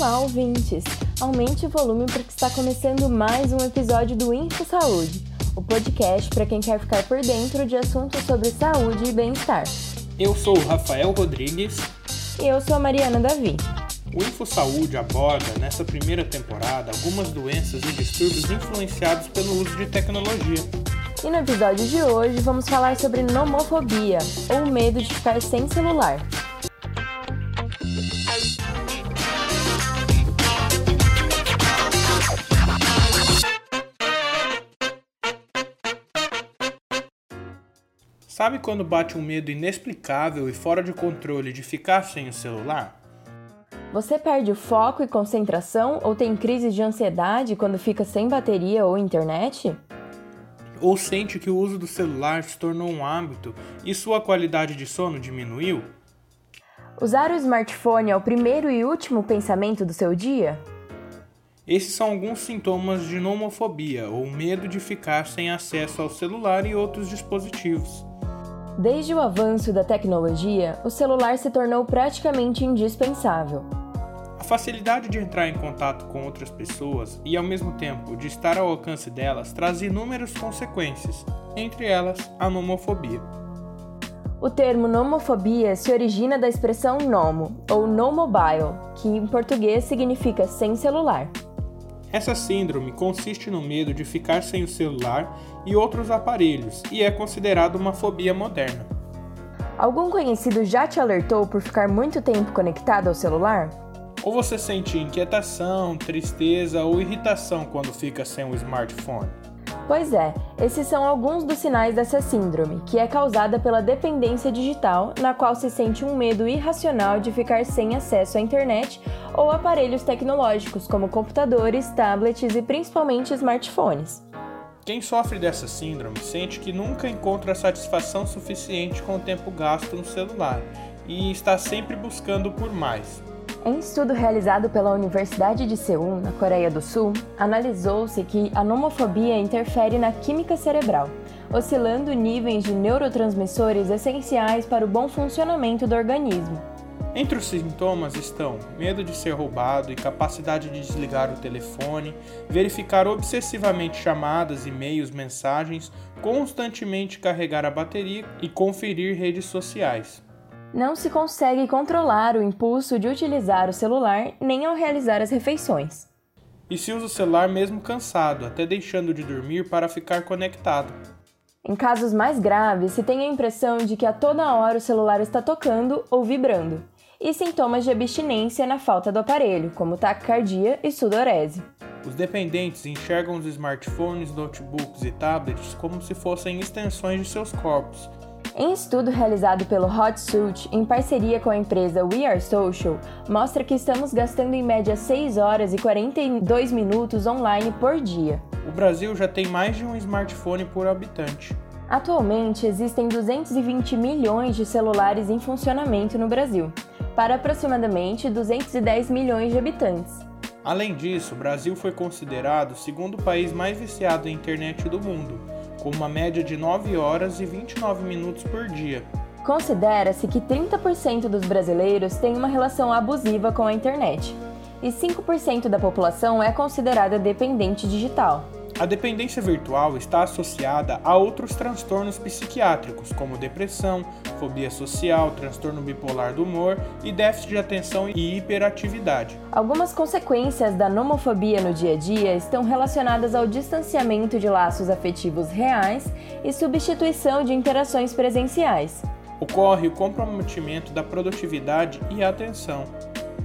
Olá, ouvintes! Aumente o volume porque está começando mais um episódio do Info Saúde, o podcast para quem quer ficar por dentro de assuntos sobre saúde e bem-estar. Eu sou o Rafael Rodrigues. E eu sou a Mariana Davi. O Info Saúde aborda, nessa primeira temporada, algumas doenças e distúrbios influenciados pelo uso de tecnologia. E no episódio de hoje vamos falar sobre nomofobia, ou medo de ficar sem celular. Sabe quando bate um medo inexplicável e fora de controle de ficar sem o celular? Você perde o foco e concentração ou tem crise de ansiedade quando fica sem bateria ou internet? Ou sente que o uso do celular se tornou um hábito e sua qualidade de sono diminuiu? Usar o smartphone é o primeiro e último pensamento do seu dia? Esses são alguns sintomas de nomofobia, ou medo de ficar sem acesso ao celular e outros dispositivos. Desde o avanço da tecnologia, o celular se tornou praticamente indispensável. A facilidade de entrar em contato com outras pessoas e, ao mesmo tempo, de estar ao alcance delas traz inúmeras consequências, entre elas a nomofobia. O termo nomofobia se origina da expressão nomo, ou no mobile, que em português significa sem celular. Essa síndrome consiste no medo de ficar sem o celular e outros aparelhos e é considerada uma fobia moderna. Algum conhecido já te alertou por ficar muito tempo conectado ao celular? Ou você sente inquietação, tristeza ou irritação quando fica sem o smartphone? Pois é, esses são alguns dos sinais dessa síndrome, que é causada pela dependência digital, na qual se sente um medo irracional de ficar sem acesso à internet ou aparelhos tecnológicos como computadores, tablets e principalmente smartphones. Quem sofre dessa síndrome sente que nunca encontra satisfação suficiente com o tempo gasto no celular e está sempre buscando por mais. Em estudo realizado pela Universidade de Seul, na Coreia do Sul, analisou-se que a nomofobia interfere na química cerebral, oscilando níveis de neurotransmissores essenciais para o bom funcionamento do organismo. Entre os sintomas estão medo de ser roubado, incapacidade de desligar o telefone, verificar obsessivamente chamadas, e-mails, mensagens, constantemente carregar a bateria e conferir redes sociais não se consegue controlar o impulso de utilizar o celular nem ao realizar as refeições. E se usa o celular mesmo cansado, até deixando de dormir para ficar conectado. Em casos mais graves, se tem a impressão de que a toda hora o celular está tocando ou vibrando, e sintomas de abstinência na falta do aparelho, como taquicardia e sudorese. Os dependentes enxergam os smartphones, notebooks e tablets como se fossem extensões de seus corpos em estudo realizado pelo Hotsuit em parceria com a empresa We Are Social, mostra que estamos gastando em média 6 horas e 42 minutos online por dia. O Brasil já tem mais de um smartphone por habitante. Atualmente existem 220 milhões de celulares em funcionamento no Brasil, para aproximadamente 210 milhões de habitantes. Além disso, o Brasil foi considerado o segundo país mais viciado em internet do mundo com uma média de 9 horas e 29 minutos por dia. Considera-se que 30% dos brasileiros têm uma relação abusiva com a internet e 5% da população é considerada dependente digital. A dependência virtual está associada a outros transtornos psiquiátricos, como depressão, fobia social, transtorno bipolar do humor e déficit de atenção e hiperatividade. Algumas consequências da nomofobia no dia a dia estão relacionadas ao distanciamento de laços afetivos reais e substituição de interações presenciais. Ocorre o comprometimento da produtividade e atenção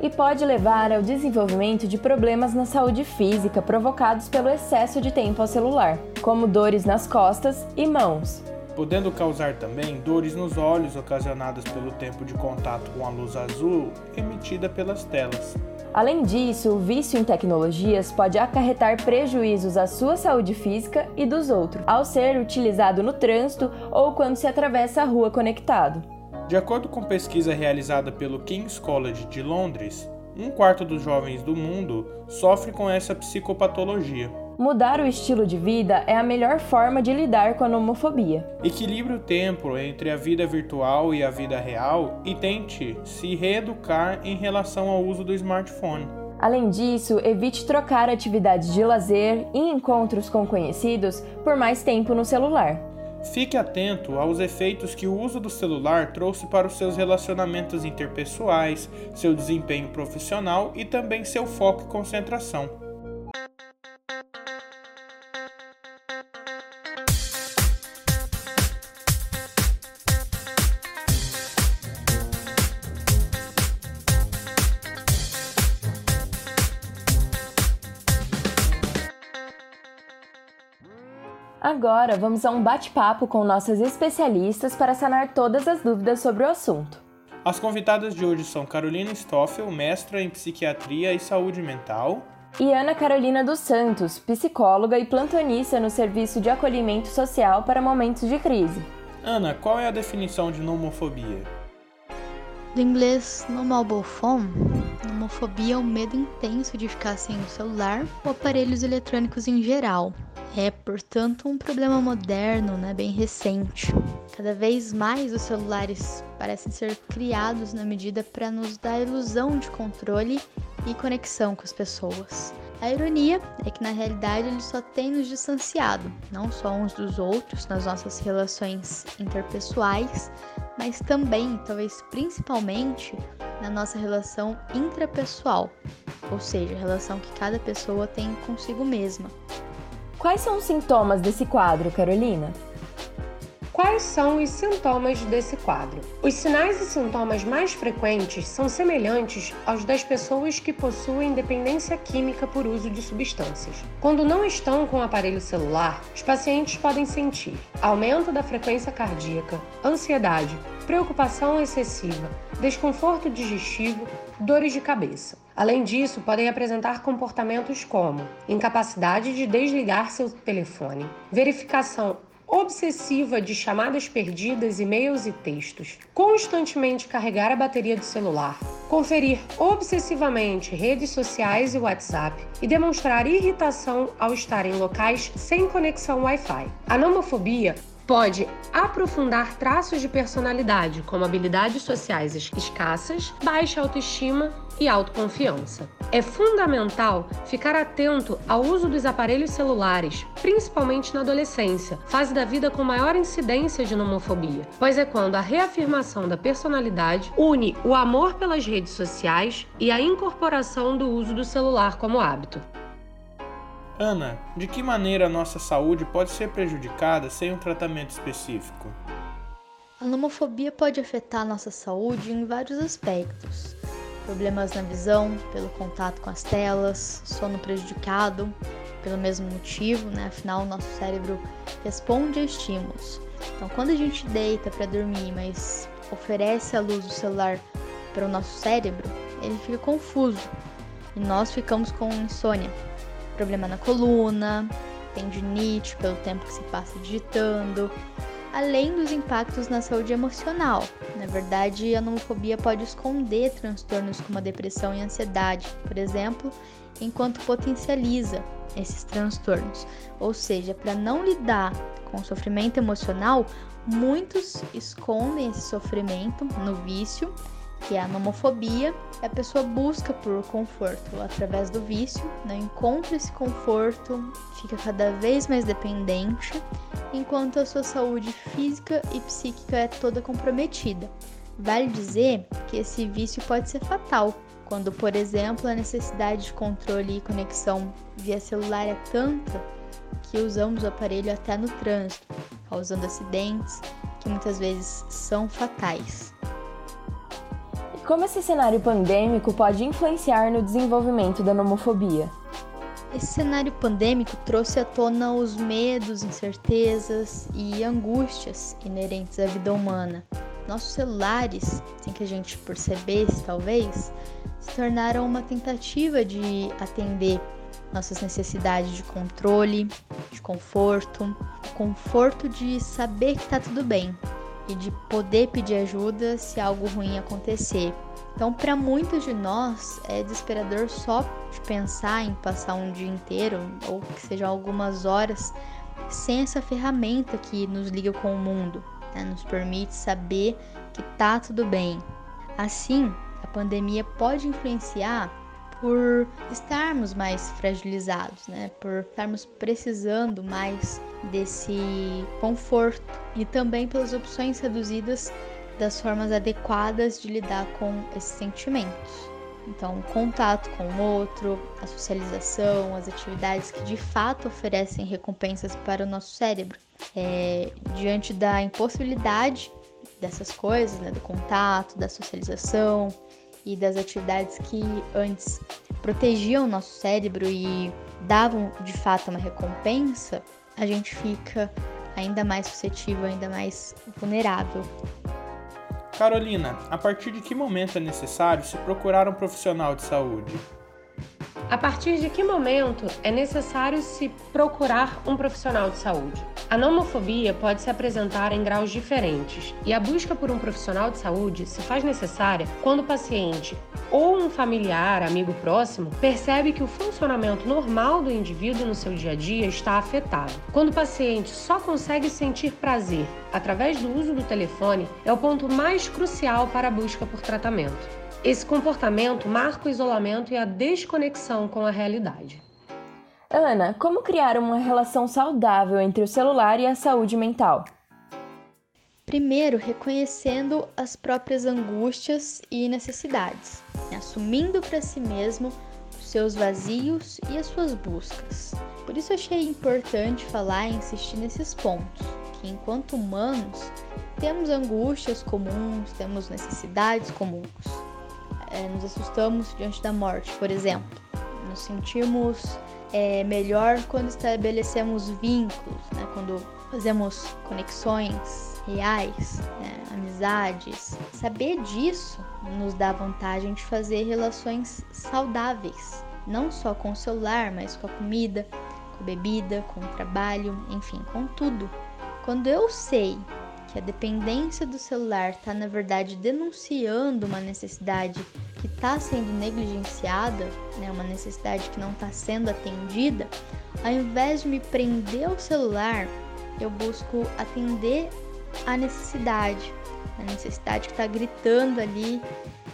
e pode levar ao desenvolvimento de problemas na saúde física provocados pelo excesso de tempo ao celular, como dores nas costas e mãos. Podendo causar também dores nos olhos ocasionadas pelo tempo de contato com a luz azul emitida pelas telas. Além disso, o vício em tecnologias pode acarretar prejuízos à sua saúde física e dos outros, ao ser utilizado no trânsito ou quando se atravessa a rua conectado. De acordo com pesquisa realizada pelo King's College de Londres, um quarto dos jovens do mundo sofre com essa psicopatologia. Mudar o estilo de vida é a melhor forma de lidar com a homofobia. Equilibre o tempo entre a vida virtual e a vida real e tente se reeducar em relação ao uso do smartphone. Além disso, evite trocar atividades de lazer e encontros com conhecidos por mais tempo no celular. Fique atento aos efeitos que o uso do celular trouxe para os seus relacionamentos interpessoais, seu desempenho profissional e também seu foco e concentração. Agora vamos a um bate-papo com nossas especialistas para sanar todas as dúvidas sobre o assunto. As convidadas de hoje são Carolina Stoffel, mestra em psiquiatria e saúde mental, e Ana Carolina dos Santos, psicóloga e plantonista no Serviço de Acolhimento Social para Momentos de Crise. Ana, qual é a definição de nomofobia? Do inglês nomalbofon, nomofobia é o medo intenso de ficar sem o celular ou aparelhos eletrônicos em geral, é, portanto, um problema moderno, né, bem recente. Cada vez mais os celulares parecem ser criados na medida para nos dar ilusão de controle e conexão com as pessoas. A ironia é que na realidade ele só tem nos distanciado, não só uns dos outros nas nossas relações interpessoais, mas também, talvez principalmente, na nossa relação intrapessoal, ou seja, a relação que cada pessoa tem consigo mesma. Quais são os sintomas desse quadro, Carolina? Quais são os sintomas desse quadro? Os sinais e sintomas mais frequentes são semelhantes aos das pessoas que possuem dependência química por uso de substâncias. Quando não estão com o aparelho celular, os pacientes podem sentir aumento da frequência cardíaca, ansiedade, preocupação excessiva, desconforto digestivo, dores de cabeça. Além disso, podem apresentar comportamentos como incapacidade de desligar seu telefone, verificação obsessiva de chamadas perdidas, e-mails e textos, constantemente carregar a bateria do celular, conferir obsessivamente redes sociais e WhatsApp e demonstrar irritação ao estar em locais sem conexão Wi-Fi. A nomofobia pode aprofundar traços de personalidade, como habilidades sociais escassas, baixa autoestima e autoconfiança. É fundamental ficar atento ao uso dos aparelhos celulares, principalmente na adolescência, fase da vida com maior incidência de nomofobia, pois é quando a reafirmação da personalidade une o amor pelas redes sociais e a incorporação do uso do celular como hábito. Ana, de que maneira a nossa saúde pode ser prejudicada sem um tratamento específico? A nomofobia pode afetar nossa saúde em vários aspectos. Problemas na visão, pelo contato com as telas, sono prejudicado, pelo mesmo motivo, né? Afinal, o nosso cérebro responde a estímulos. Então, quando a gente deita para dormir, mas oferece a luz do celular para o nosso cérebro, ele fica confuso e nós ficamos com insônia, problema na coluna, tendinite pelo tempo que se passa digitando, além dos impactos na saúde emocional. Na verdade, a nomofobia pode esconder transtornos como a depressão e a ansiedade, por exemplo, enquanto potencializa esses transtornos. Ou seja, para não lidar com o sofrimento emocional, muitos escondem esse sofrimento no vício que é a nomofobia, a pessoa busca por conforto através do vício, não encontra esse conforto, fica cada vez mais dependente, enquanto a sua saúde física e psíquica é toda comprometida. Vale dizer que esse vício pode ser fatal, quando, por exemplo, a necessidade de controle e conexão via celular é tanta que usamos o aparelho até no trânsito, causando acidentes que muitas vezes são fatais. Como esse cenário pandêmico pode influenciar no desenvolvimento da nomofobia? Esse cenário pandêmico trouxe à tona os medos, incertezas e angústias inerentes à vida humana. Nossos celulares, sem que a gente percebesse talvez, se tornaram uma tentativa de atender nossas necessidades de controle, de conforto, conforto de saber que está tudo bem, e de poder pedir ajuda se algo ruim acontecer. Então, para muitos de nós, é desesperador só de pensar em passar um dia inteiro ou que sejam algumas horas sem essa ferramenta que nos liga com o mundo, né? nos permite saber que tá tudo bem. Assim, a pandemia pode influenciar por estarmos mais fragilizados, né? Por estarmos precisando mais desse conforto e também pelas opções reduzidas das formas adequadas de lidar com esses sentimentos. Então, o contato com o outro, a socialização, as atividades que de fato oferecem recompensas para o nosso cérebro. É, diante da impossibilidade dessas coisas, né, do contato, da socialização e das atividades que antes protegiam o nosso cérebro e davam de fato uma recompensa, a gente fica ainda mais suscetível, ainda mais vulnerável. Carolina, a partir de que momento é necessário se procurar um profissional de saúde? A partir de que momento é necessário se procurar um profissional de saúde? A nomofobia pode se apresentar em graus diferentes e a busca por um profissional de saúde se faz necessária quando o paciente ou um familiar, amigo próximo, percebe que o funcionamento normal do indivíduo no seu dia a dia está afetado. Quando o paciente só consegue sentir prazer através do uso do telefone, é o ponto mais crucial para a busca por tratamento. Esse comportamento marca o isolamento e a desconexão com a realidade. Ana, como criar uma relação saudável entre o celular e a saúde mental? Primeiro, reconhecendo as próprias angústias e necessidades, assumindo para si mesmo os seus vazios e as suas buscas. Por isso achei importante falar e insistir nesses pontos, que enquanto humanos temos angústias comuns, temos necessidades comuns é, nos assustamos diante da morte, por exemplo. Nos sentimos é, melhor quando estabelecemos vínculos, né? quando fazemos conexões reais, né? amizades. Saber disso nos dá vantagem de fazer relações saudáveis, não só com o celular, mas com a comida, com a bebida, com o trabalho, enfim, com tudo. Quando eu sei que a dependência do celular está, na verdade, denunciando uma necessidade que está sendo negligenciada, né, uma necessidade que não está sendo atendida, ao invés de me prender ao celular, eu busco atender a necessidade, a necessidade que está gritando ali,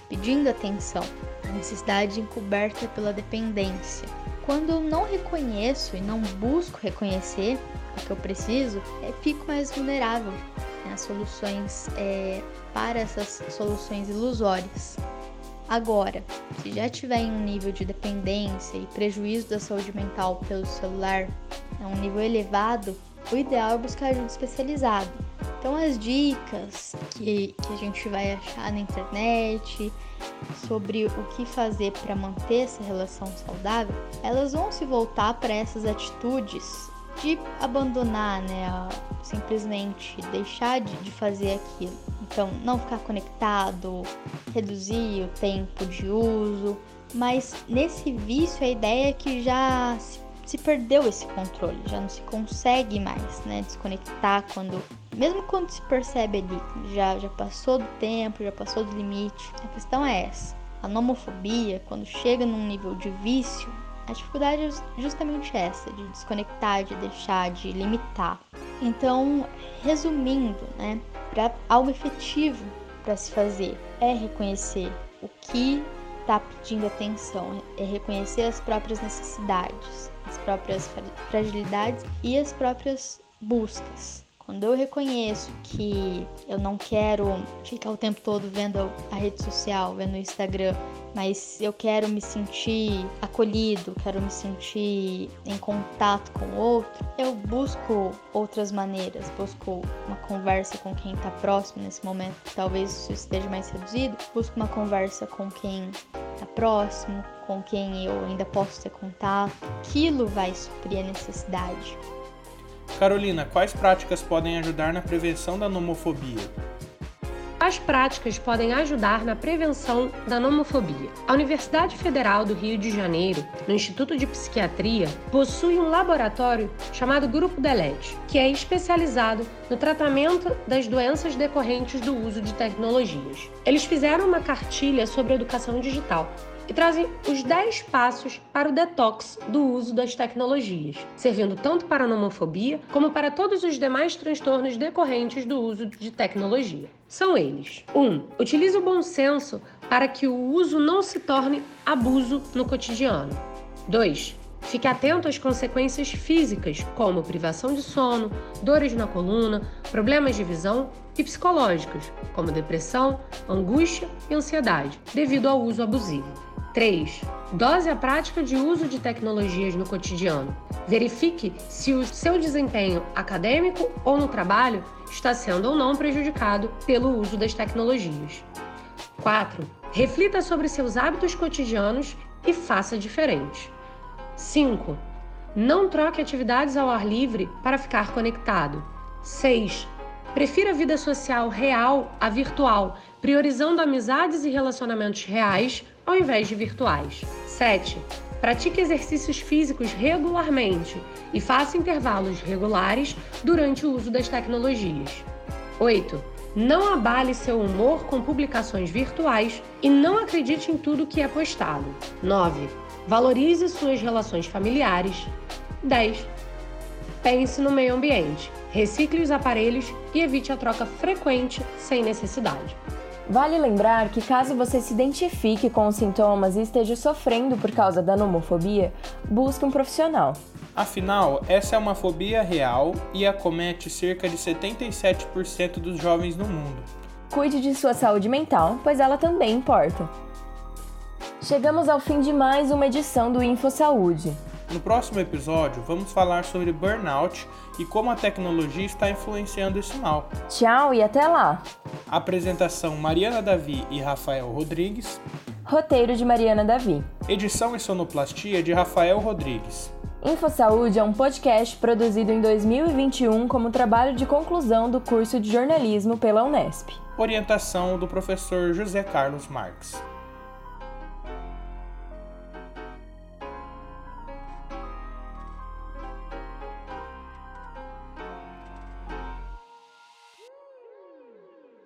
pedindo atenção, a necessidade encoberta pela dependência. Quando eu não reconheço e não busco reconhecer o que eu preciso, eu fico mais vulnerável né, soluções é, para essas soluções ilusórias. Agora, se já tiver em um nível de dependência e prejuízo da saúde mental pelo celular a um nível elevado, o ideal é buscar ajuda especializada. Então, as dicas que, que a gente vai achar na internet sobre o que fazer para manter essa relação saudável, elas vão se voltar para essas atitudes de abandonar, né? Simplesmente deixar de, de fazer aquilo. Então, não ficar conectado, reduzir o tempo de uso. Mas nesse vício, a ideia é que já se, se perdeu esse controle, já não se consegue mais, né? Desconectar quando. Mesmo quando se percebe ali, já, já passou do tempo, já passou do limite. A questão é essa. A nomofobia, quando chega num nível de vício, a dificuldade é justamente essa, de desconectar, de deixar, de limitar. Então, resumindo, né, para algo efetivo para se fazer é reconhecer o que está pedindo atenção, é reconhecer as próprias necessidades, as próprias fragilidades e as próprias buscas. Quando eu reconheço que eu não quero ficar o tempo todo vendo a rede social, vendo o Instagram, mas eu quero me sentir acolhido, quero me sentir em contato com o outro, eu busco outras maneiras, busco uma conversa com quem está próximo nesse momento, talvez isso esteja mais reduzido, busco uma conversa com quem está próximo, com quem eu ainda posso ter contato. Aquilo vai suprir a necessidade. Carolina, quais práticas podem ajudar na prevenção da nomofobia? As práticas podem ajudar na prevenção da nomofobia. A Universidade Federal do Rio de Janeiro, no Instituto de Psiquiatria, possui um laboratório chamado Grupo Delete, que é especializado no tratamento das doenças decorrentes do uso de tecnologias. Eles fizeram uma cartilha sobre educação digital e trazem os 10 passos para o detox do uso das tecnologias, servindo tanto para a nomofobia como para todos os demais transtornos decorrentes do uso de tecnologia. São eles: 1. Um, utilize o bom senso para que o uso não se torne abuso no cotidiano. 2. Fique atento às consequências físicas, como privação de sono, dores na coluna, problemas de visão e psicológicas, como depressão, angústia e ansiedade, devido ao uso abusivo. 3. Dose a prática de uso de tecnologias no cotidiano. Verifique se o seu desempenho acadêmico ou no trabalho está sendo ou não prejudicado pelo uso das tecnologias. 4. Reflita sobre seus hábitos cotidianos e faça diferente. 5. Não troque atividades ao ar livre para ficar conectado. 6. Prefira a vida social real à virtual, priorizando amizades e relacionamentos reais ao invés de virtuais. 7. Pratique exercícios físicos regularmente e faça intervalos regulares durante o uso das tecnologias. 8. Não abale seu humor com publicações virtuais e não acredite em tudo que é postado. 9. Valorize suas relações familiares. 10. Pense no meio ambiente. Recicle os aparelhos e evite a troca frequente sem necessidade. Vale lembrar que caso você se identifique com os sintomas e esteja sofrendo por causa da nomofobia, busque um profissional. Afinal, essa é uma fobia real e acomete cerca de 77% dos jovens no mundo. Cuide de sua saúde mental, pois ela também importa. Chegamos ao fim de mais uma edição do Info Saúde. No próximo episódio, vamos falar sobre burnout e como a tecnologia está influenciando esse mal. Tchau e até lá! Apresentação Mariana Davi e Rafael Rodrigues. Roteiro de Mariana Davi. Edição e sonoplastia de Rafael Rodrigues. Info Saúde é um podcast produzido em 2021 como trabalho de conclusão do curso de jornalismo pela Unesp. Orientação do professor José Carlos Marques.